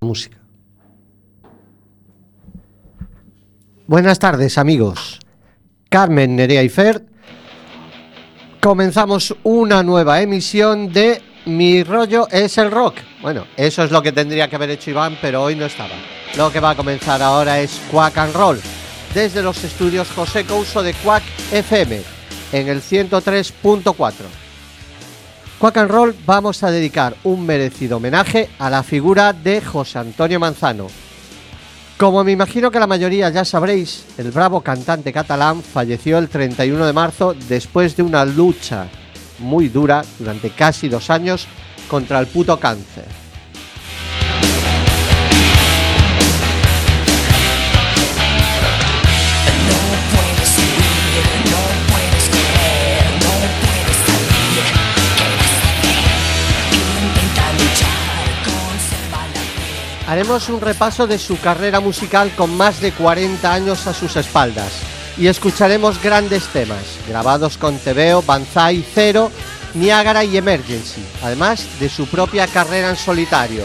Música. Buenas tardes amigos. Carmen Nerea y Fer. Comenzamos una nueva emisión de Mi rollo es el rock. Bueno, eso es lo que tendría que haber hecho Iván, pero hoy no estaba. Lo que va a comenzar ahora es Quack and Roll, desde los estudios José Couso de Quack FM, en el 103.4. Quack and Roll vamos a dedicar un merecido homenaje a la figura de José Antonio Manzano. Como me imagino que la mayoría ya sabréis, el bravo cantante catalán falleció el 31 de marzo después de una lucha muy dura durante casi dos años contra el puto cáncer. Haremos un repaso de su carrera musical con más de 40 años a sus espaldas y escucharemos grandes temas grabados con TVO, Banzai, Cero, Niagara y Emergency, además de su propia carrera en solitario.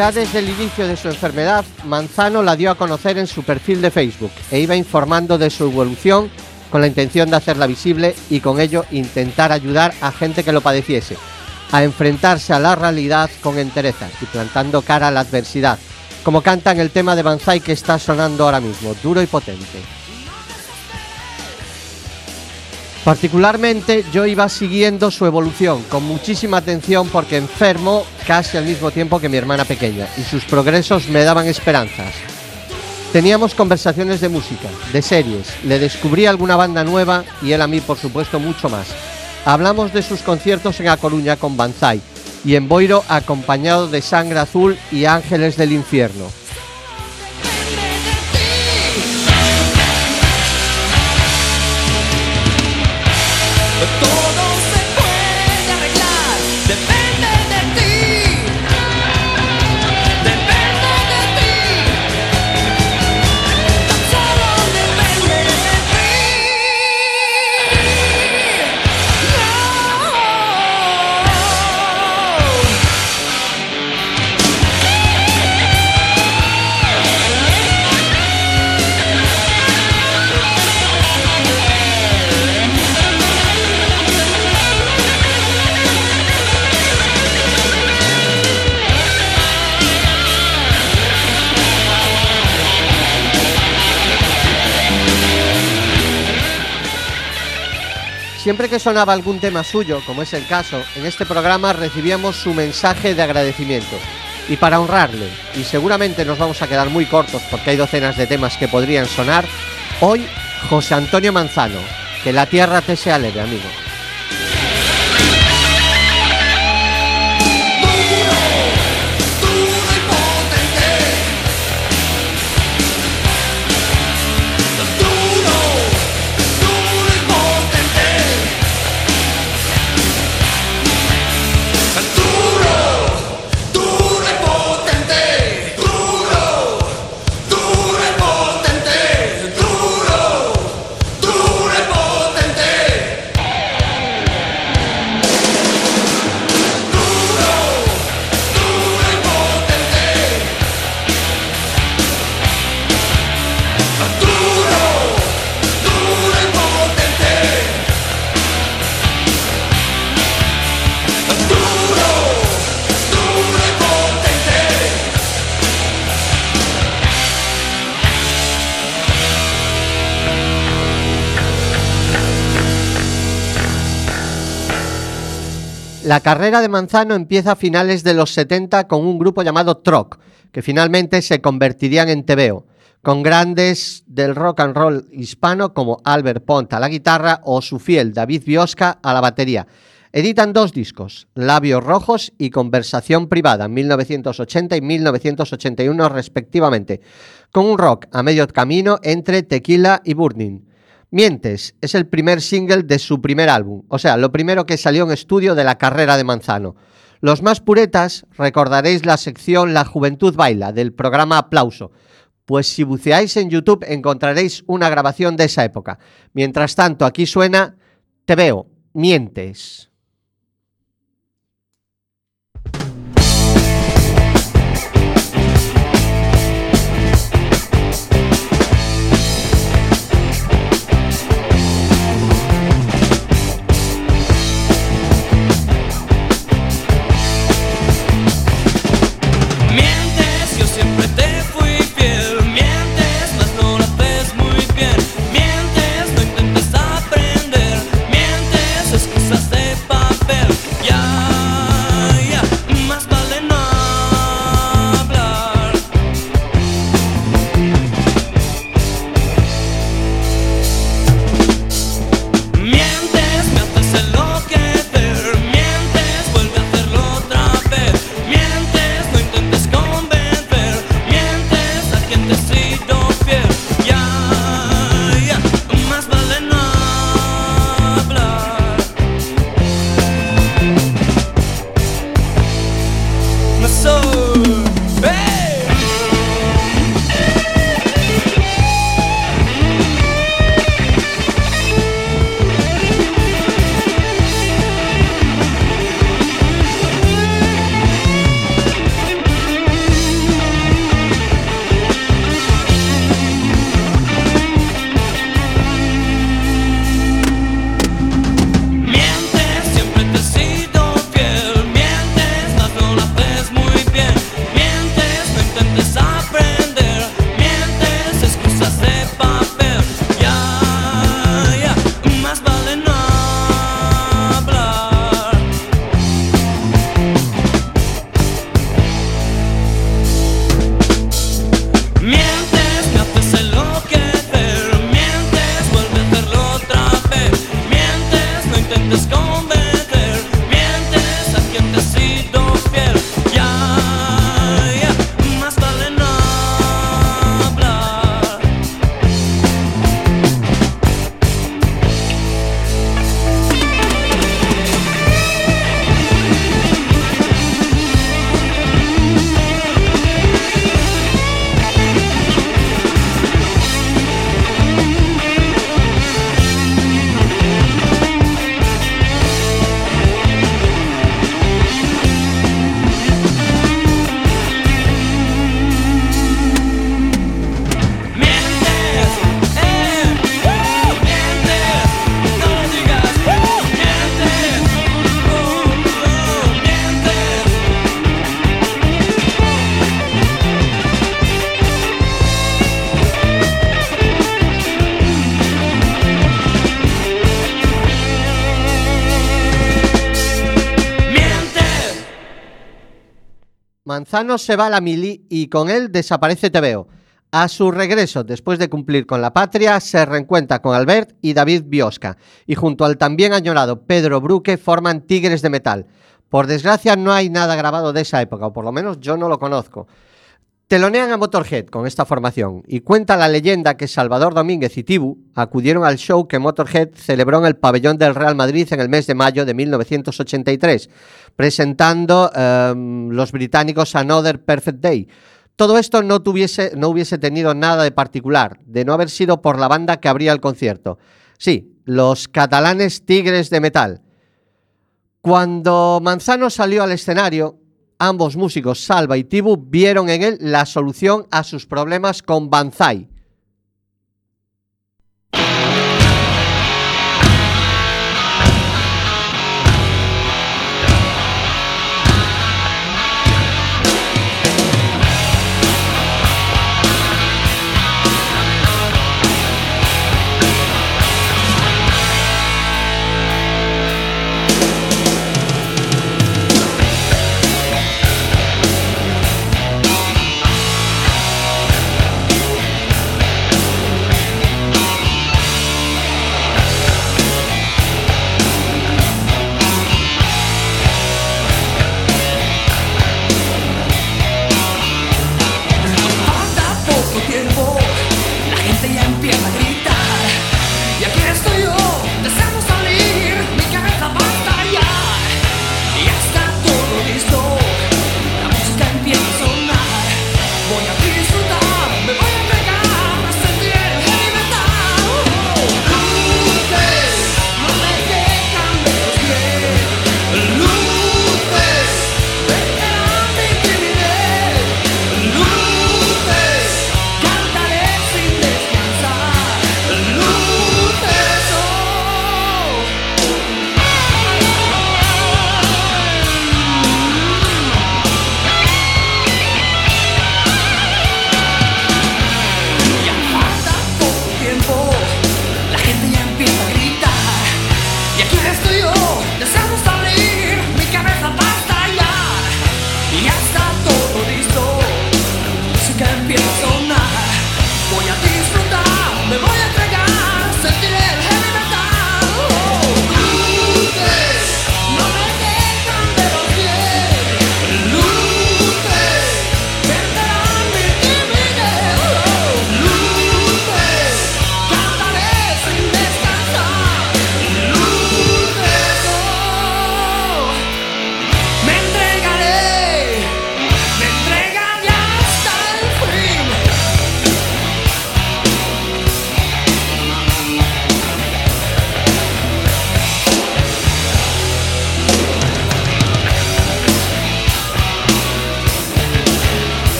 Ya desde el inicio de su enfermedad, Manzano la dio a conocer en su perfil de Facebook e iba informando de su evolución con la intención de hacerla visible y con ello intentar ayudar a gente que lo padeciese, a enfrentarse a la realidad con entereza y plantando cara a la adversidad, como canta en el tema de Banzai que está sonando ahora mismo, duro y potente. Particularmente yo iba siguiendo su evolución con muchísima atención porque enfermo casi al mismo tiempo que mi hermana pequeña y sus progresos me daban esperanzas. Teníamos conversaciones de música, de series, le descubrí alguna banda nueva y él a mí por supuesto mucho más. Hablamos de sus conciertos en A Coruña con Banzai y en Boiro acompañado de Sangre Azul y Ángeles del Infierno. Siempre que sonaba algún tema suyo, como es el caso, en este programa recibíamos su mensaje de agradecimiento. Y para honrarle, y seguramente nos vamos a quedar muy cortos porque hay docenas de temas que podrían sonar, hoy José Antonio Manzano, que la tierra te sea amigo. La carrera de Manzano empieza a finales de los 70 con un grupo llamado Troc, que finalmente se convertirían en TVO, con grandes del rock and roll hispano como Albert Pont a la guitarra o su fiel David Biosca a la batería. Editan dos discos, Labios Rojos y Conversación Privada, en 1980 y 1981 respectivamente, con un rock a medio camino entre Tequila y Burning. Mientes es el primer single de su primer álbum, o sea, lo primero que salió en estudio de la carrera de Manzano. Los más puretas recordaréis la sección La Juventud Baila del programa Aplauso, pues si buceáis en YouTube encontraréis una grabación de esa época. Mientras tanto, aquí suena Te veo, mientes. Se va a la mili y con él desaparece Tebeo. A su regreso, después de cumplir con la patria, se reencuentra con Albert y David Biosca, y junto al también añorado Pedro Bruque forman Tigres de Metal. Por desgracia no hay nada grabado de esa época, o por lo menos yo no lo conozco. Telonean a Motorhead con esta formación y cuenta la leyenda que Salvador Domínguez y Tibu acudieron al show que Motorhead celebró en el pabellón del Real Madrid en el mes de mayo de 1983, presentando um, los británicos Another Perfect Day. Todo esto no, tuviese, no hubiese tenido nada de particular, de no haber sido por la banda que abría el concierto. Sí, los catalanes Tigres de Metal. Cuando Manzano salió al escenario, Ambos músicos, Salva y Tibu, vieron en él la solución a sus problemas con Banzai.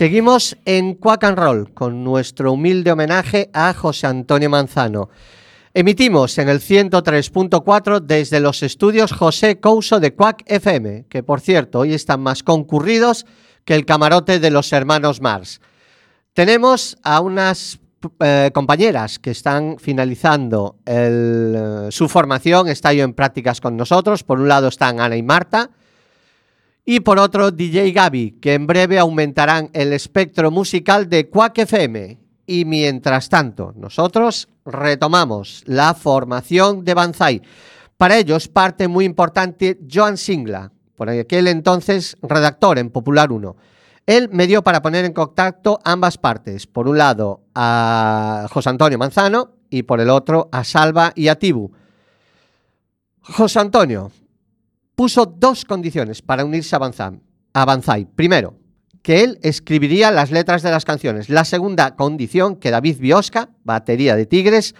Seguimos en Quack and Roll con nuestro humilde homenaje a José Antonio Manzano. Emitimos en el 103.4 desde los estudios José Couso de Quack FM, que por cierto hoy están más concurridos que el camarote de los hermanos Mars. Tenemos a unas eh, compañeras que están finalizando eh, su formación, está yo en prácticas con nosotros. Por un lado están Ana y Marta, y por otro DJ Gaby, que en breve aumentarán el espectro musical de Quack FM. Y mientras tanto, nosotros retomamos la formación de Banzai. Para ello es parte muy importante Joan Singla, por aquel entonces redactor en Popular 1. Él me dio para poner en contacto ambas partes. Por un lado a José Antonio Manzano y por el otro a Salva y a Tibu. José Antonio, puso dos condiciones para unirse a Banzai. Primero, que él escribiría las letras de las canciones. La segunda condición, que David Biosca, batería de Tigres,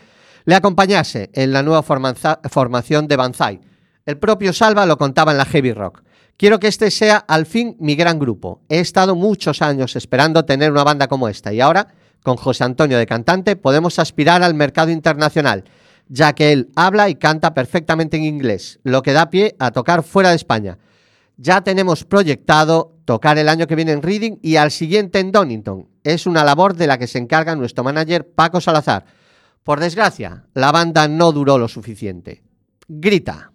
le acompañase en la nueva formación de Banzai. El propio Salva lo contaba en la Heavy Rock. Quiero que este sea al fin mi gran grupo. He estado muchos años esperando tener una banda como esta y ahora, con José Antonio de cantante, podemos aspirar al mercado internacional ya que él habla y canta perfectamente en inglés, lo que da pie a tocar fuera de España. Ya tenemos proyectado tocar el año que viene en Reading y al siguiente en Donington. Es una labor de la que se encarga nuestro manager Paco Salazar. Por desgracia, la banda no duró lo suficiente. Grita.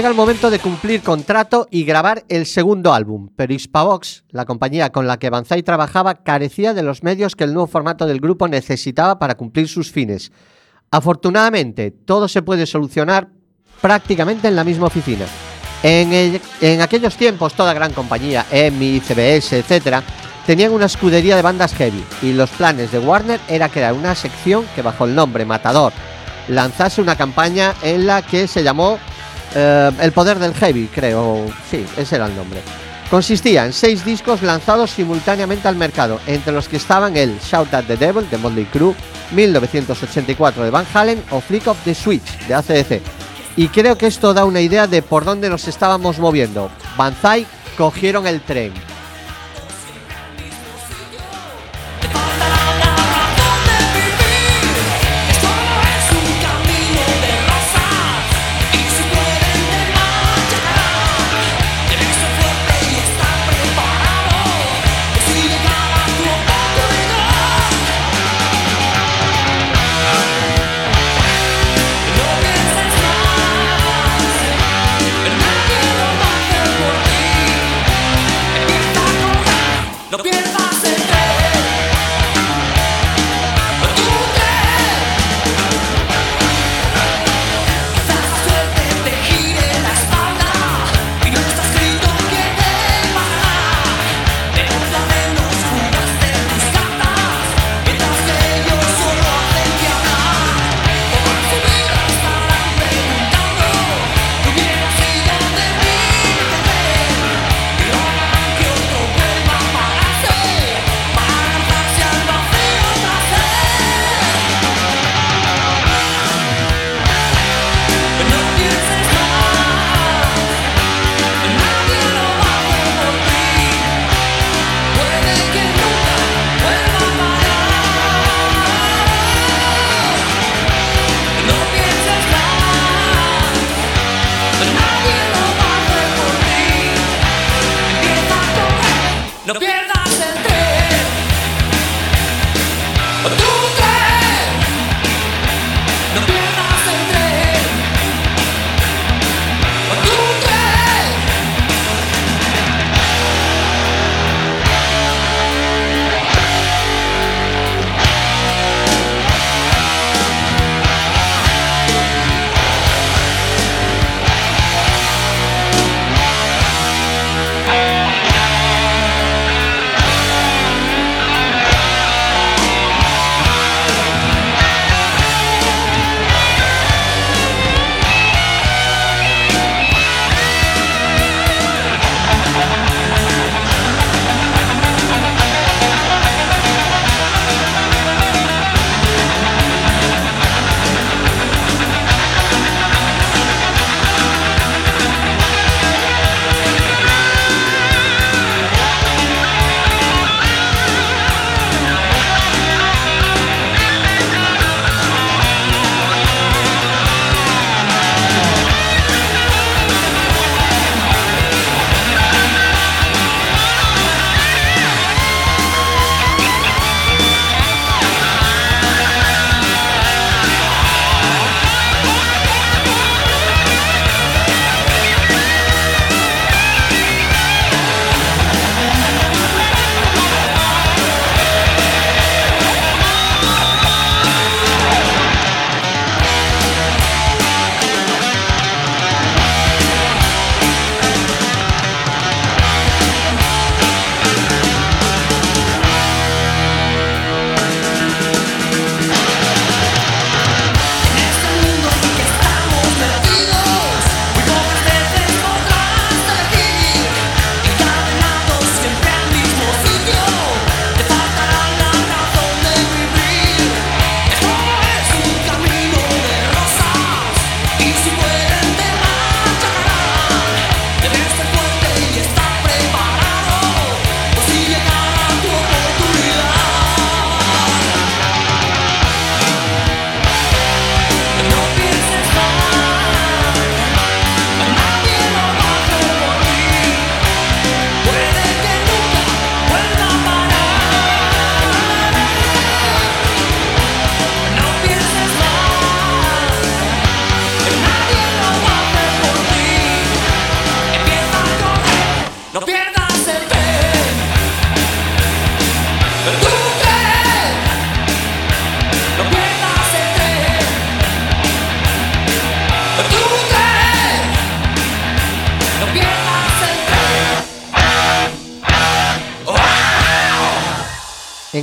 Llega el momento de cumplir contrato y grabar el segundo álbum, pero Hispavox, la compañía con la que Banzai trabajaba, carecía de los medios que el nuevo formato del grupo necesitaba para cumplir sus fines. Afortunadamente, todo se puede solucionar prácticamente en la misma oficina. En, el- en aquellos tiempos, toda gran compañía, EMI, CBS, etc., tenían una escudería de bandas heavy y los planes de Warner era crear una sección que bajo el nombre Matador lanzase una campaña en la que se llamó eh, El Poder del Heavy, creo, sí, ese era el nombre. Consistía en seis discos lanzados simultáneamente al mercado, entre los que estaban el Shout at the Devil de Motley Crue, 1984 de Van Halen o Flick of the Switch de ACDC. Y creo que esto da una idea de por dónde nos estábamos moviendo. Banzai cogieron el tren.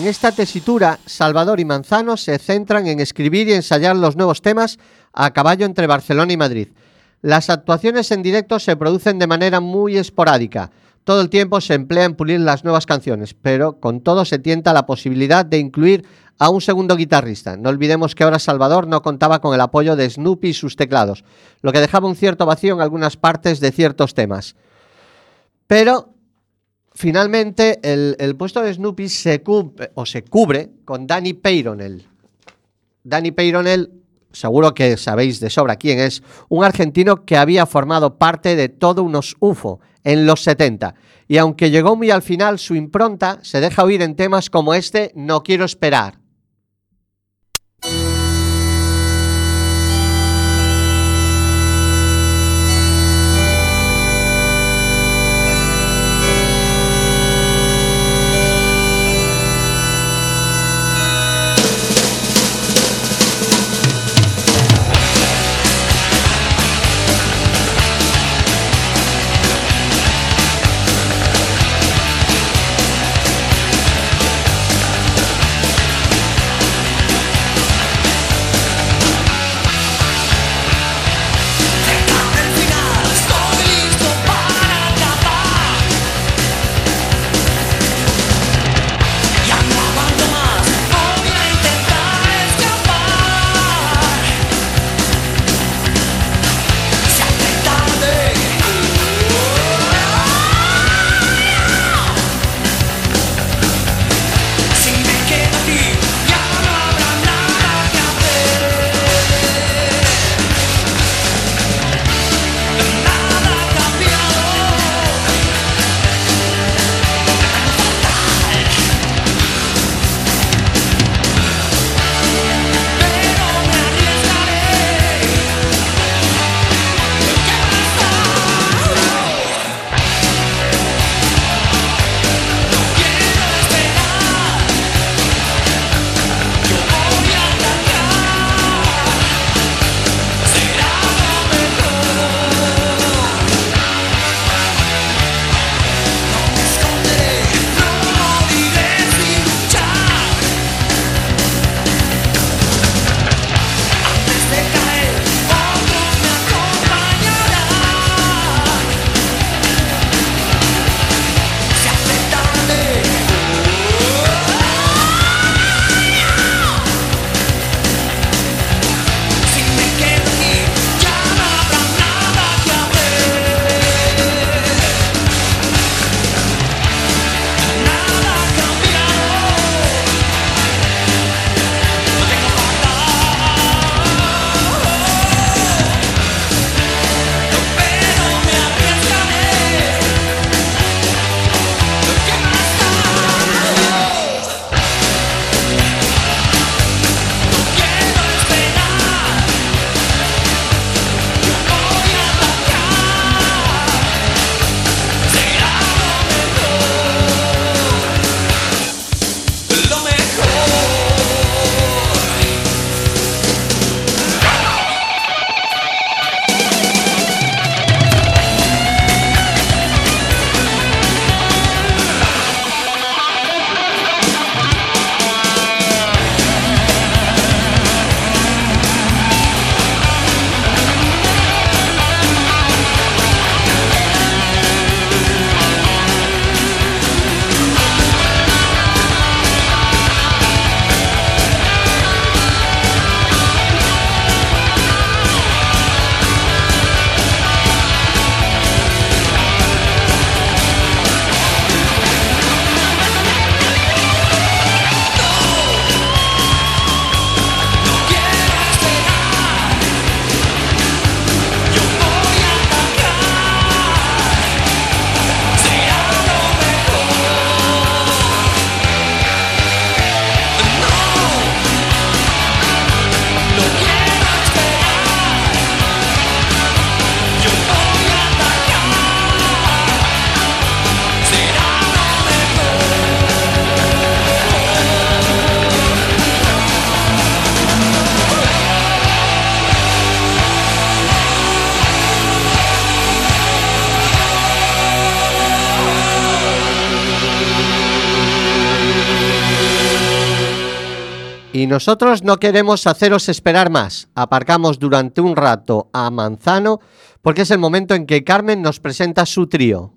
Esta tesitura, Salvador y Manzano se centran en escribir y ensayar los nuevos temas a caballo entre Barcelona y Madrid. Las actuaciones en directo se producen de manera muy esporádica. Todo el tiempo se emplea en pulir las nuevas canciones, pero con todo se tienta la posibilidad de incluir a un segundo guitarrista. No olvidemos que ahora Salvador no contaba con el apoyo de Snoopy y sus teclados, lo que dejaba un cierto vacío en algunas partes de ciertos temas. Pero finalmente el, el puesto de Snoopy se, cubre, o se cubre con Danny Peyronel. Danny Peyronel, seguro que sabéis de sobra quién es, un argentino que había formado parte de todo unos UFO en los 70. Y aunque llegó muy al final, su impronta se deja oír en temas como este No quiero esperar. Nosotros no queremos haceros esperar más. Aparcamos durante un rato a Manzano porque es el momento en que Carmen nos presenta su trío.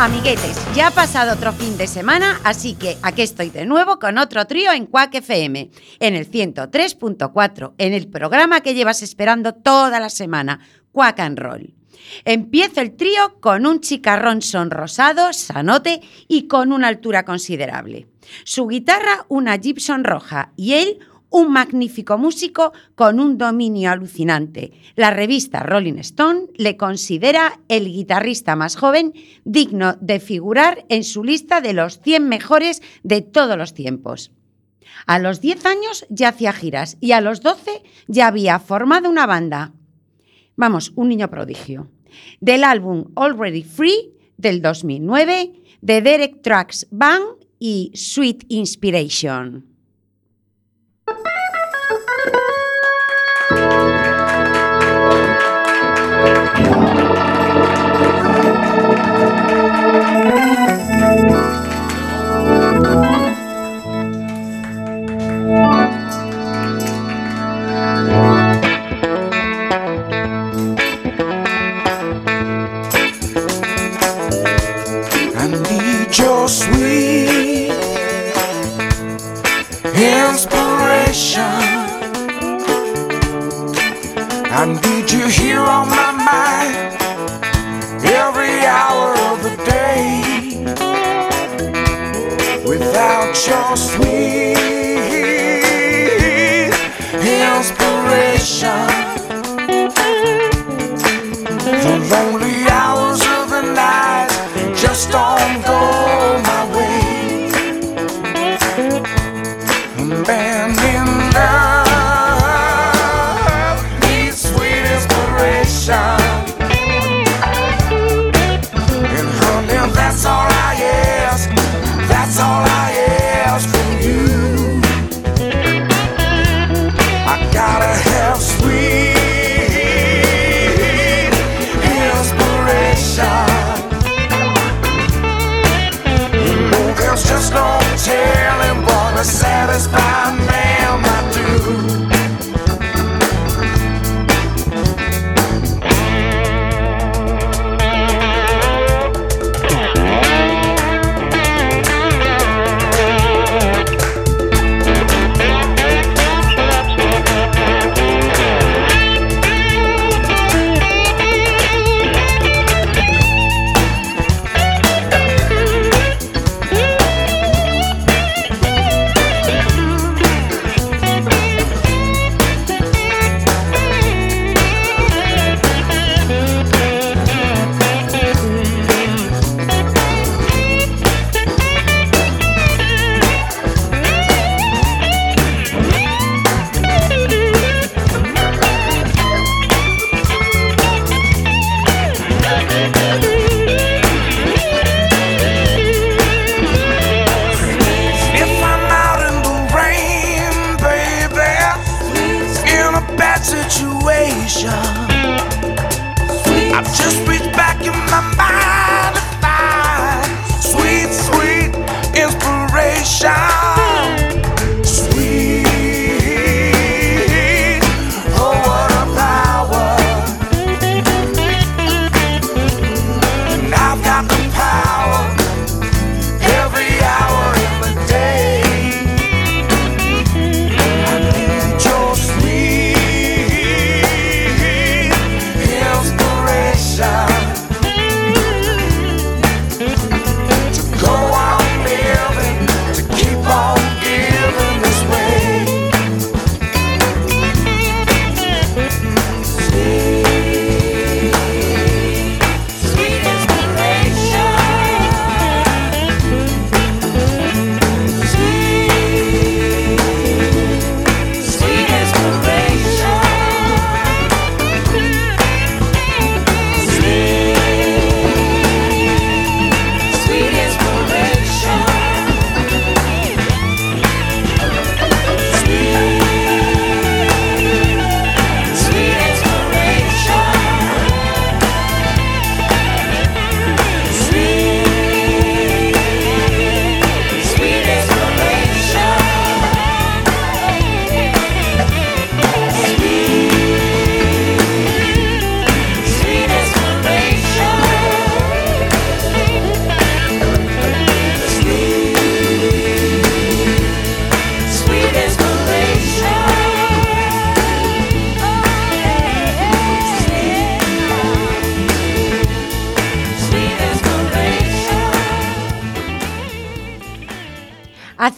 Amiguetes, ya ha pasado otro fin de semana, así que aquí estoy de nuevo con otro trío en Quack FM, en el 103.4, en el programa que llevas esperando toda la semana, Quack and Roll. Empiezo el trío con un chicarrón sonrosado, sanote y con una altura considerable. Su guitarra una Gibson roja y él un magnífico músico con un dominio alucinante. La revista Rolling Stone le considera el guitarrista más joven digno de figurar en su lista de los 100 mejores de todos los tiempos. A los 10 años ya hacía giras y a los 12 ya había formado una banda. Vamos, un niño prodigio. Del álbum Already Free del 2009, de Derek Trucks Band y Sweet Inspiration. Without your sweet inspiration, the lonely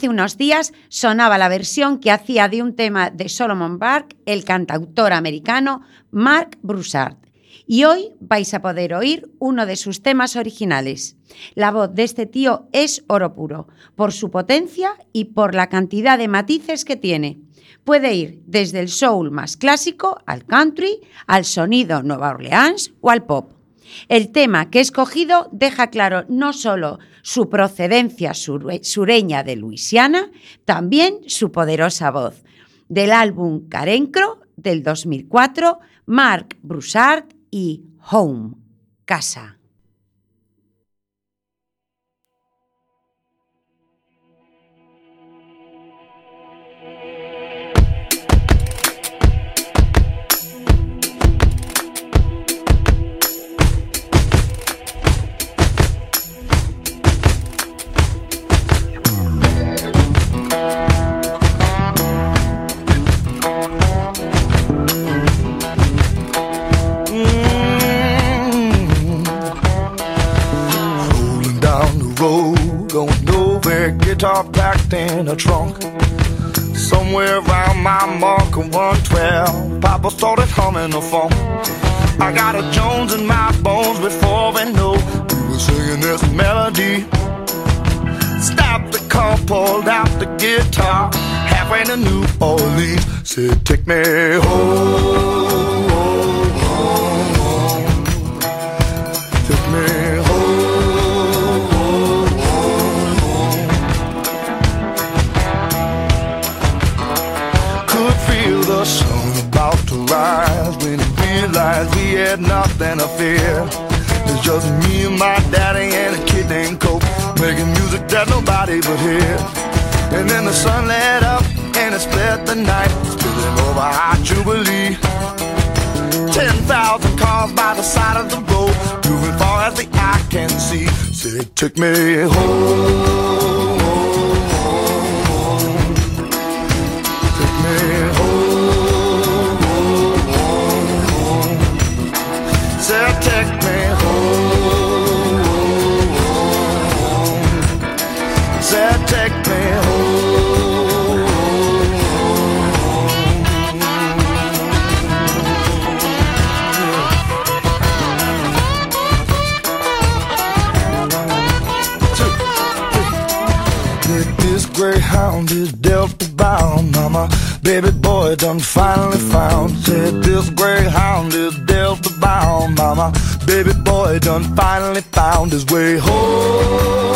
Hace unos días sonaba la versión que hacía de un tema de Solomon Burke el cantautor americano Mark Broussard. Y hoy vais a poder oír uno de sus temas originales. La voz de este tío es oro puro, por su potencia y por la cantidad de matices que tiene. Puede ir desde el soul más clásico al country, al sonido Nueva Orleans o al pop. El tema que he escogido deja claro no solo su procedencia sure- sureña de Luisiana, también su poderosa voz. Del álbum Carencro del 2004, Mark Broussard y Home, Casa. Guitar packed in a trunk. Somewhere around my mark of 112, Papa started humming a funk. I got a Jones in my bones before we know we were singing this melody. Stopped the car, pulled out the guitar, halfway to New Orleans. Said, Take me home, realized we had nothing to fear. It's just me and my daddy and a kid named Cope making music that nobody would hear. And then the sun lit up and it split the night, spilling over our Jubilee. Ten thousand cars by the side of the road, moving far as the eye can see. Said, took me home. Baby boy done finally found. Said this greyhound is Delta bound. Mama, baby boy done finally found his way home.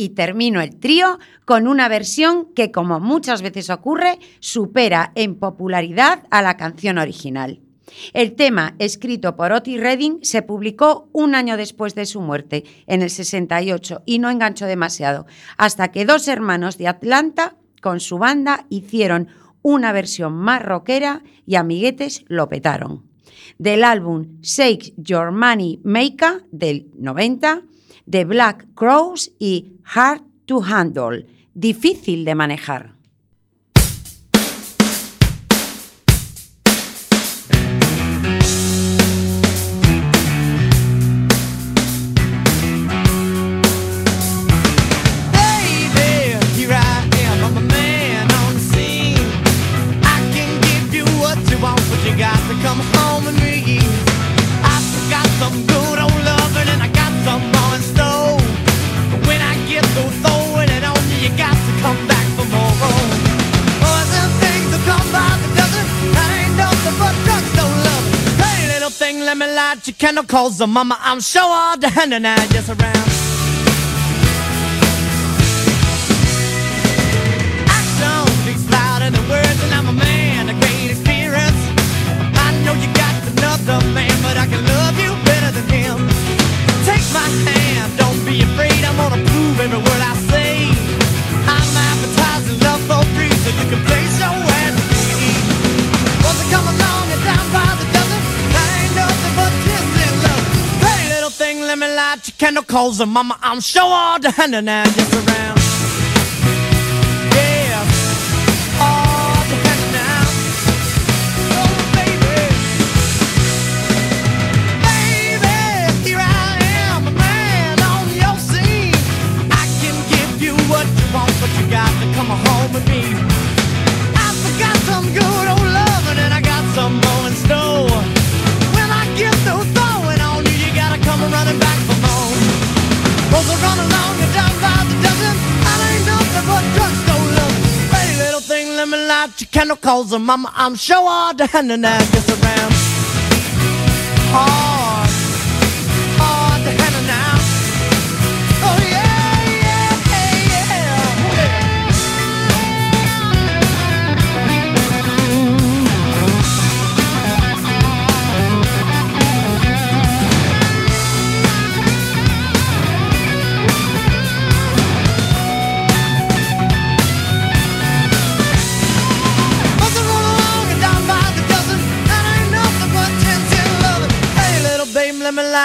Y termino el trío con una versión que, como muchas veces ocurre, supera en popularidad a la canción original. El tema, escrito por Otis Redding, se publicó un año después de su muerte, en el 68, y no enganchó demasiado, hasta que dos hermanos de Atlanta, con su banda, hicieron una versión más rockera y amiguetes lo petaron. Del álbum Shake Your Money Maker del 90, The Black Crows y Hard to Handle, difícil de manejar. Candle, cause the mama, I'm sure all the hand and I just around. lot of chemicals, and mama, I'm sure all the hand and just around. no calls her mama. I'm sure all down and I guess around. Oh.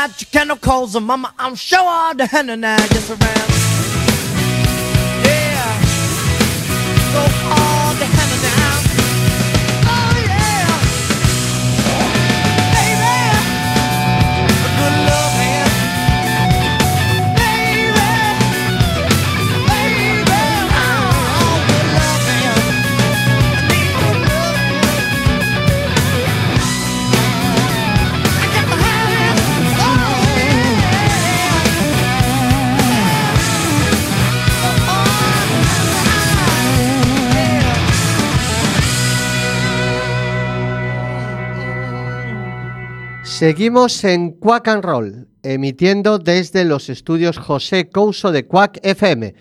got your chemicals, and mama, I'm sure all the henna now gets around. Seguimos en Quack and Roll, emitiendo desde los estudios José Couso de Quack FM.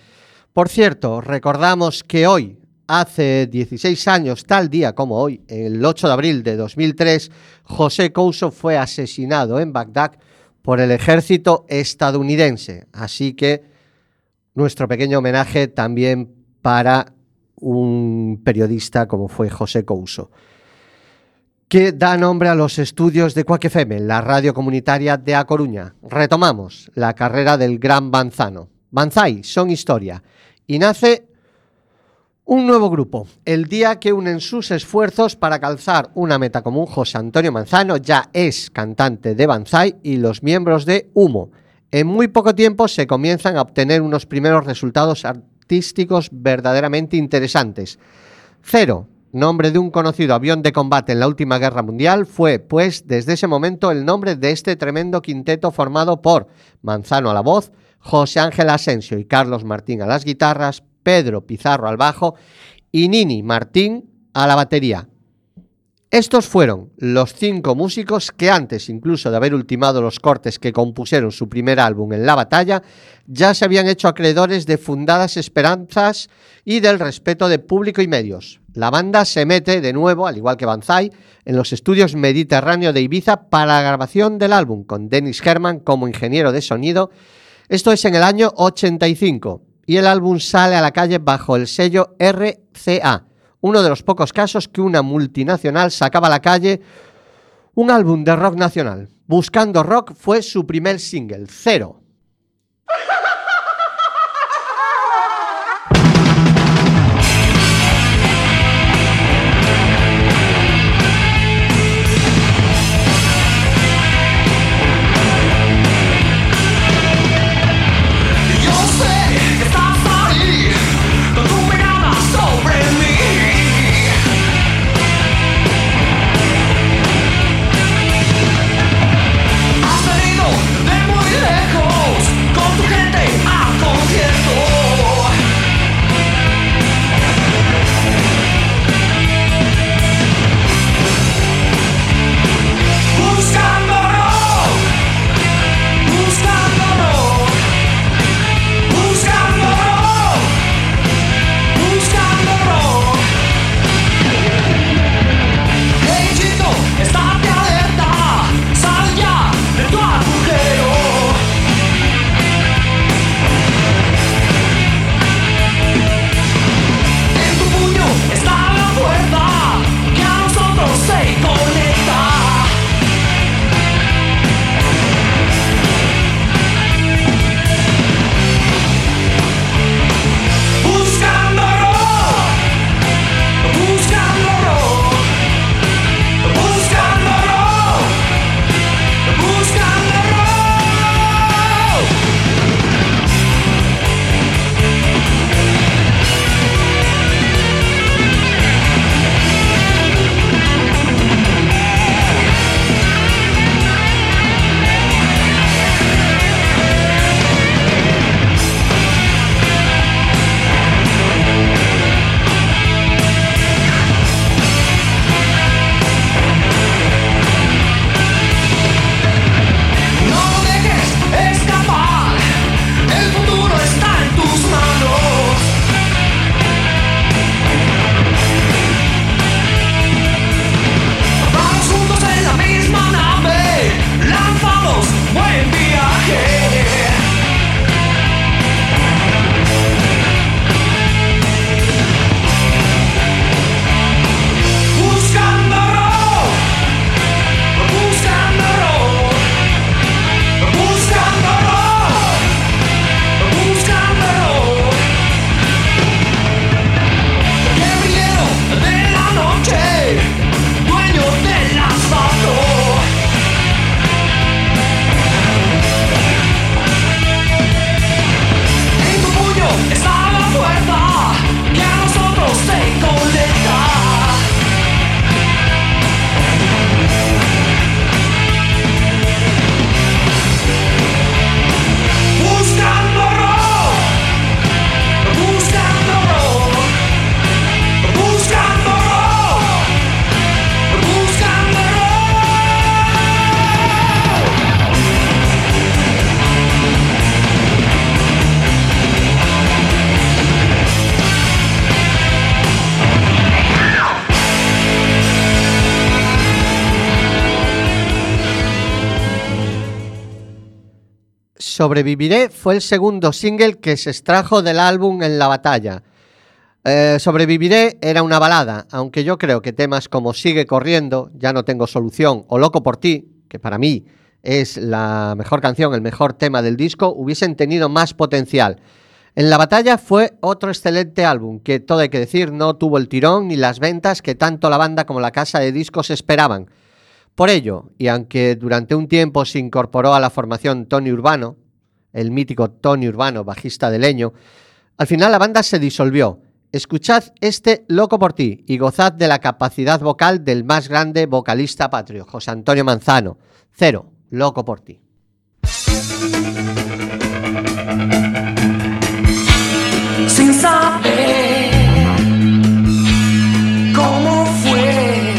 Por cierto, recordamos que hoy, hace 16 años, tal día como hoy, el 8 de abril de 2003, José Couso fue asesinado en Bagdad por el ejército estadounidense. Así que nuestro pequeño homenaje también para un periodista como fue José Couso que da nombre a los estudios de FM, la radio comunitaria de A Coruña. Retomamos la carrera del gran Banzano. Banzai son historia y nace un nuevo grupo. El día que unen sus esfuerzos para calzar una meta común, José Antonio Manzano ya es cantante de Banzai y los miembros de Humo. En muy poco tiempo se comienzan a obtener unos primeros resultados artísticos verdaderamente interesantes. Cero, nombre de un conocido avión de combate en la última guerra mundial, fue, pues, desde ese momento el nombre de este tremendo quinteto formado por Manzano a la voz, José Ángel Asensio y Carlos Martín a las guitarras, Pedro Pizarro al bajo y Nini Martín a la batería. Estos fueron los cinco músicos que antes incluso de haber ultimado los cortes que compusieron su primer álbum en la batalla, ya se habían hecho acreedores de fundadas esperanzas y del respeto de público y medios. La banda se mete de nuevo, al igual que Banzai, en los estudios Mediterráneo de Ibiza para la grabación del álbum, con Dennis Herman como ingeniero de sonido. Esto es en el año 85 y el álbum sale a la calle bajo el sello RCA, uno de los pocos casos que una multinacional sacaba a la calle un álbum de rock nacional. Buscando Rock fue su primer single, Cero. Sobreviviré fue el segundo single que se extrajo del álbum En la batalla. Eh, Sobreviviré era una balada, aunque yo creo que temas como Sigue corriendo, Ya no tengo solución o Loco por ti, que para mí es la mejor canción, el mejor tema del disco, hubiesen tenido más potencial. En la batalla fue otro excelente álbum que, todo hay que decir, no tuvo el tirón ni las ventas que tanto la banda como la casa de discos esperaban. Por ello, y aunque durante un tiempo se incorporó a la formación Tony Urbano, el mítico Tony Urbano, bajista de Leño, al final la banda se disolvió. Escuchad este Loco por ti y gozad de la capacidad vocal del más grande vocalista patrio, José Antonio Manzano. Cero, Loco por ti. sin saber cómo fue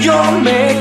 yo me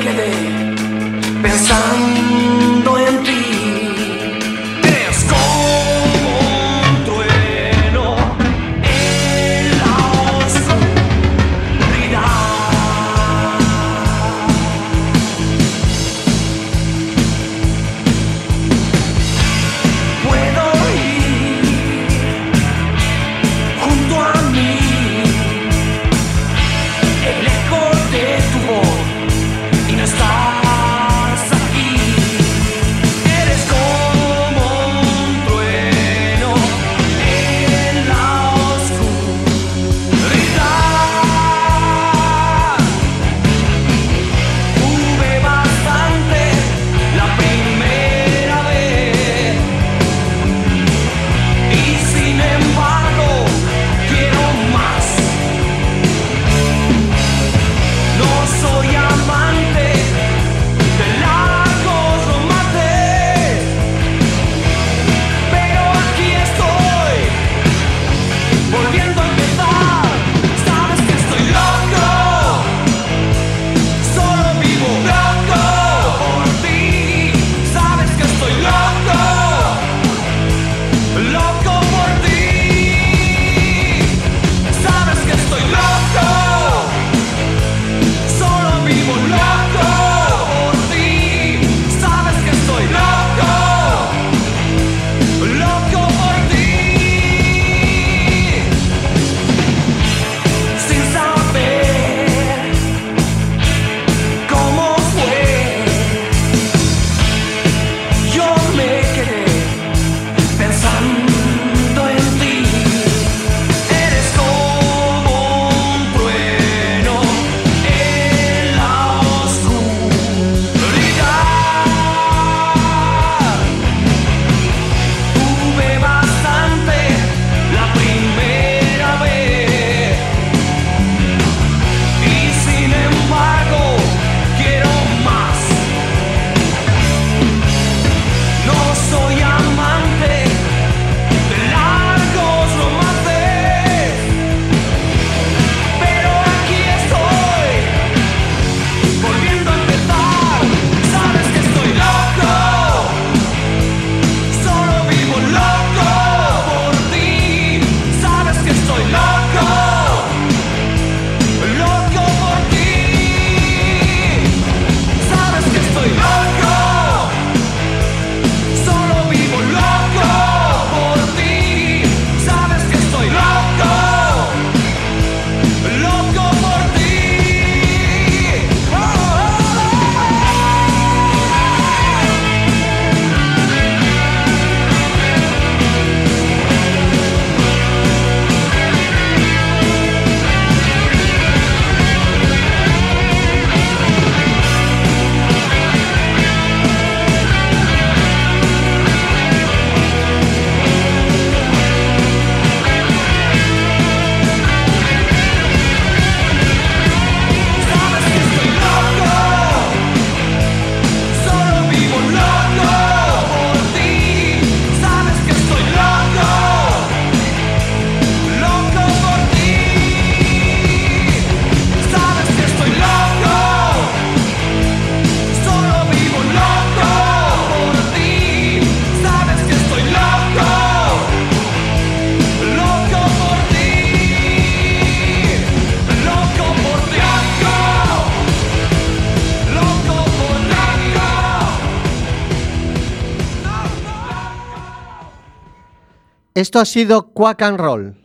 Esto ha sido Quack and Roll.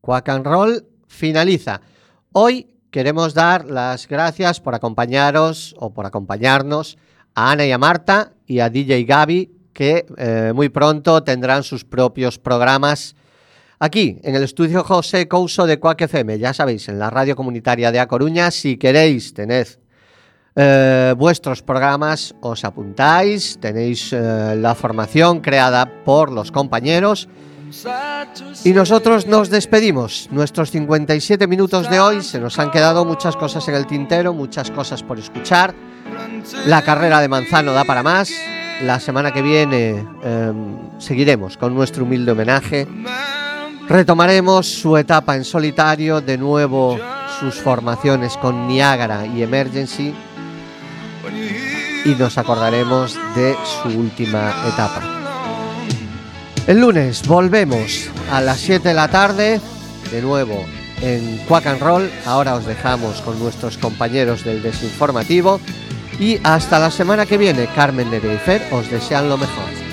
Quack and Roll finaliza. Hoy queremos dar las gracias por acompañaros o por acompañarnos a Ana y a Marta y a DJ Gaby, que eh, muy pronto tendrán sus propios programas aquí, en el estudio José Couso de Quack FM. Ya sabéis, en la radio comunitaria de A Coruña, si queréis tener eh, vuestros programas, os apuntáis, tenéis eh, la formación creada por los compañeros. Y nosotros nos despedimos. Nuestros 57 minutos de hoy se nos han quedado muchas cosas en el tintero, muchas cosas por escuchar. La carrera de Manzano da para más. La semana que viene eh, seguiremos con nuestro humilde homenaje. Retomaremos su etapa en solitario, de nuevo sus formaciones con Niágara y Emergency. y nos acordaremos de su última etapa. El lunes volvemos a las 7 de la tarde, de nuevo en Quack and Roll. Ahora os dejamos con nuestros compañeros del desinformativo. Y hasta la semana que viene, Carmen y Fer os desean lo mejor.